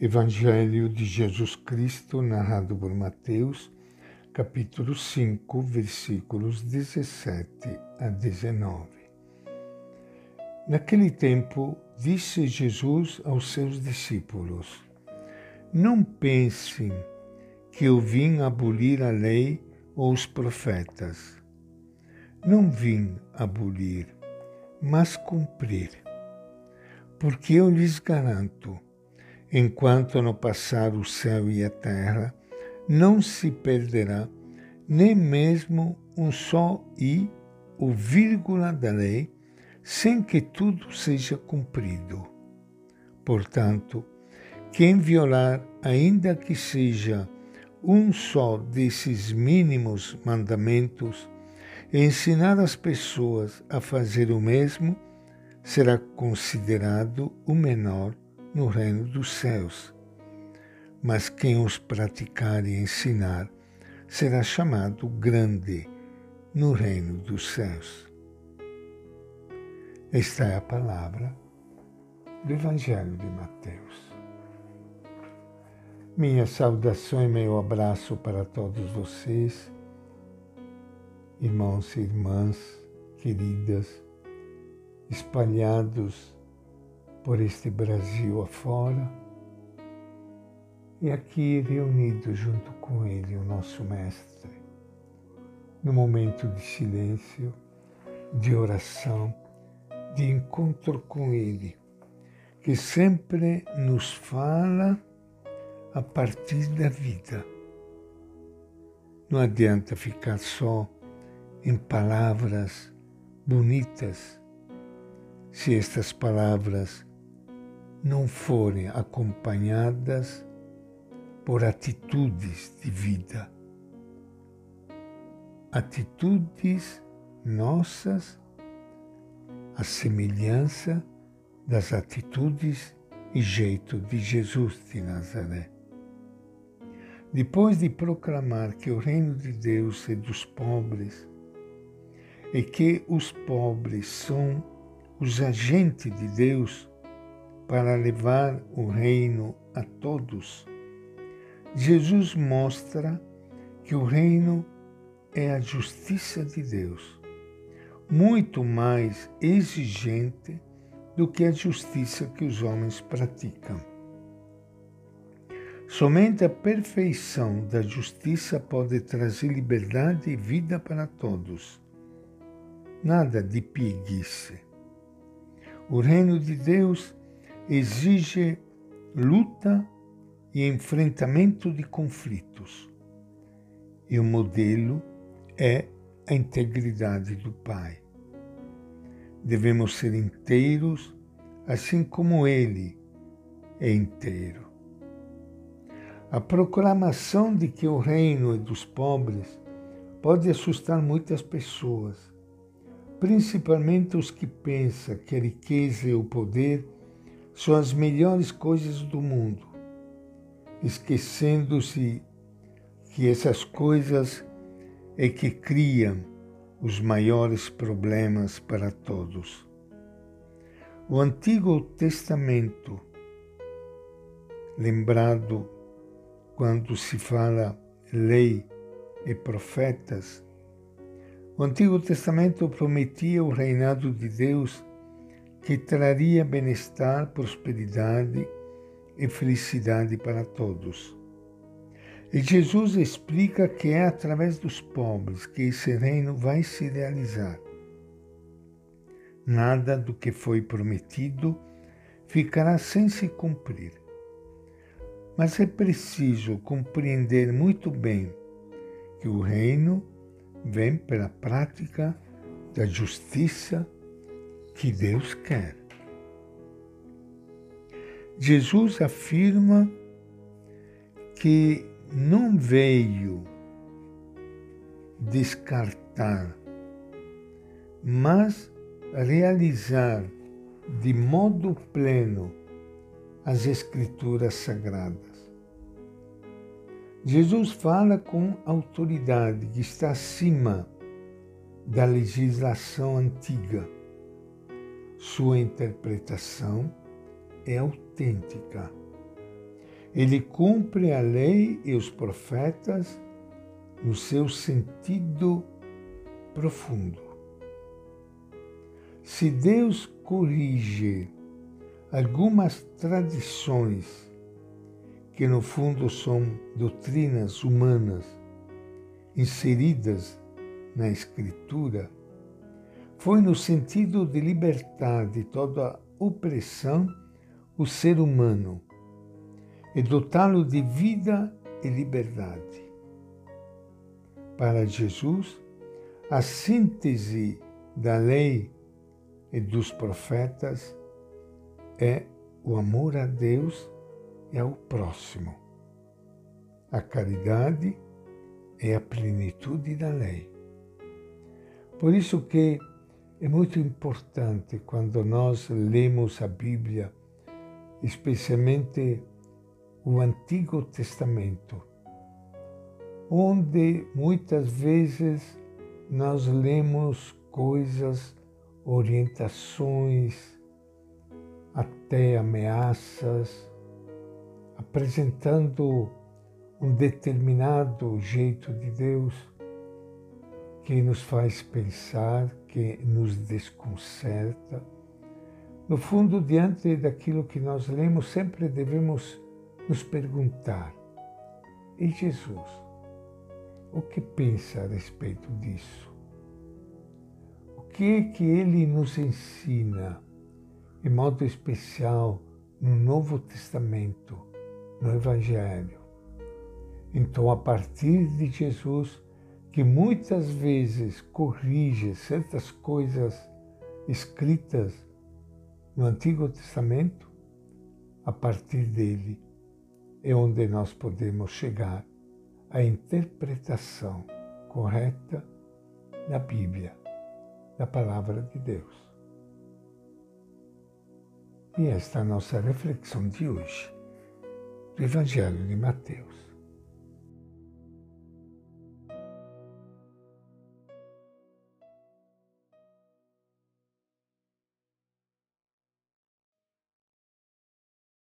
Evangelho de Jesus Cristo, narrado por Mateus, capítulo 5, versículos 17 a 19. Naquele tempo, disse Jesus aos seus discípulos: Não pensem que eu vim abolir a lei ou os profetas. Não vim abolir, mas cumprir. Porque eu lhes garanto, enquanto não passar o céu e a terra, não se perderá nem mesmo um só i ou vírgula da lei, sem que tudo seja cumprido. Portanto, quem violar, ainda que seja um só desses mínimos mandamentos, e ensinar as pessoas a fazer o mesmo, será considerado o menor no reino dos céus. Mas quem os praticar e ensinar será chamado grande no reino dos céus. Esta é a palavra do Evangelho de Mateus. Minha saudação e meu abraço para todos vocês, irmãos e irmãs queridas, espalhados por este Brasil afora e aqui reunido junto com Ele, o nosso Mestre, no momento de silêncio, de oração, de encontro com Ele, que sempre nos fala a partir da vida. Não adianta ficar só em palavras bonitas, se estas palavras não forem acompanhadas por atitudes de vida. Atitudes nossas, a semelhança das atitudes e jeito de Jesus de Nazaré. Depois de proclamar que o reino de Deus é dos pobres e que os pobres são os agentes de Deus, para levar o reino a todos. Jesus mostra que o reino é a justiça de Deus, muito mais exigente do que a justiça que os homens praticam. Somente a perfeição da justiça pode trazer liberdade e vida para todos. Nada de preguiça. O reino de Deus exige luta e enfrentamento de conflitos. E o modelo é a integridade do Pai. Devemos ser inteiros, assim como Ele é inteiro. A proclamação de que o reino é dos pobres pode assustar muitas pessoas, principalmente os que pensam que a riqueza e o poder são as melhores coisas do mundo, esquecendo-se que essas coisas é que criam os maiores problemas para todos. O Antigo Testamento, lembrado quando se fala lei e profetas, o Antigo Testamento prometia o reinado de Deus que traria bem-estar, prosperidade e felicidade para todos. E Jesus explica que é através dos pobres que esse reino vai se realizar. Nada do que foi prometido ficará sem se cumprir. Mas é preciso compreender muito bem que o reino vem pela prática da justiça que Deus quer. Jesus afirma que não veio descartar, mas realizar de modo pleno as Escrituras Sagradas. Jesus fala com autoridade que está acima da legislação antiga sua interpretação é autêntica Ele cumpre a lei e os profetas no seu sentido profundo. Se Deus corrige algumas tradições que no fundo são doutrinas humanas inseridas na Escritura, foi no sentido de libertar de toda opressão o ser humano e dotá-lo de vida e liberdade. Para Jesus, a síntese da lei e dos profetas é o amor a Deus e ao próximo. A caridade é a plenitude da lei. Por isso que é muito importante quando nós lemos a Bíblia, especialmente o Antigo Testamento, onde muitas vezes nós lemos coisas, orientações, até ameaças, apresentando um determinado jeito de Deus que nos faz pensar, que nos desconcerta. No fundo, diante daquilo que nós lemos, sempre devemos nos perguntar: e Jesus? O que pensa a respeito disso? O que é que ele nos ensina, em modo especial, no Novo Testamento, no Evangelho? Então, a partir de Jesus, que muitas vezes corrige certas coisas escritas no Antigo Testamento, a partir dele é onde nós podemos chegar à interpretação correta da Bíblia, da Palavra de Deus. E esta é a nossa reflexão de hoje, do Evangelho de Mateus.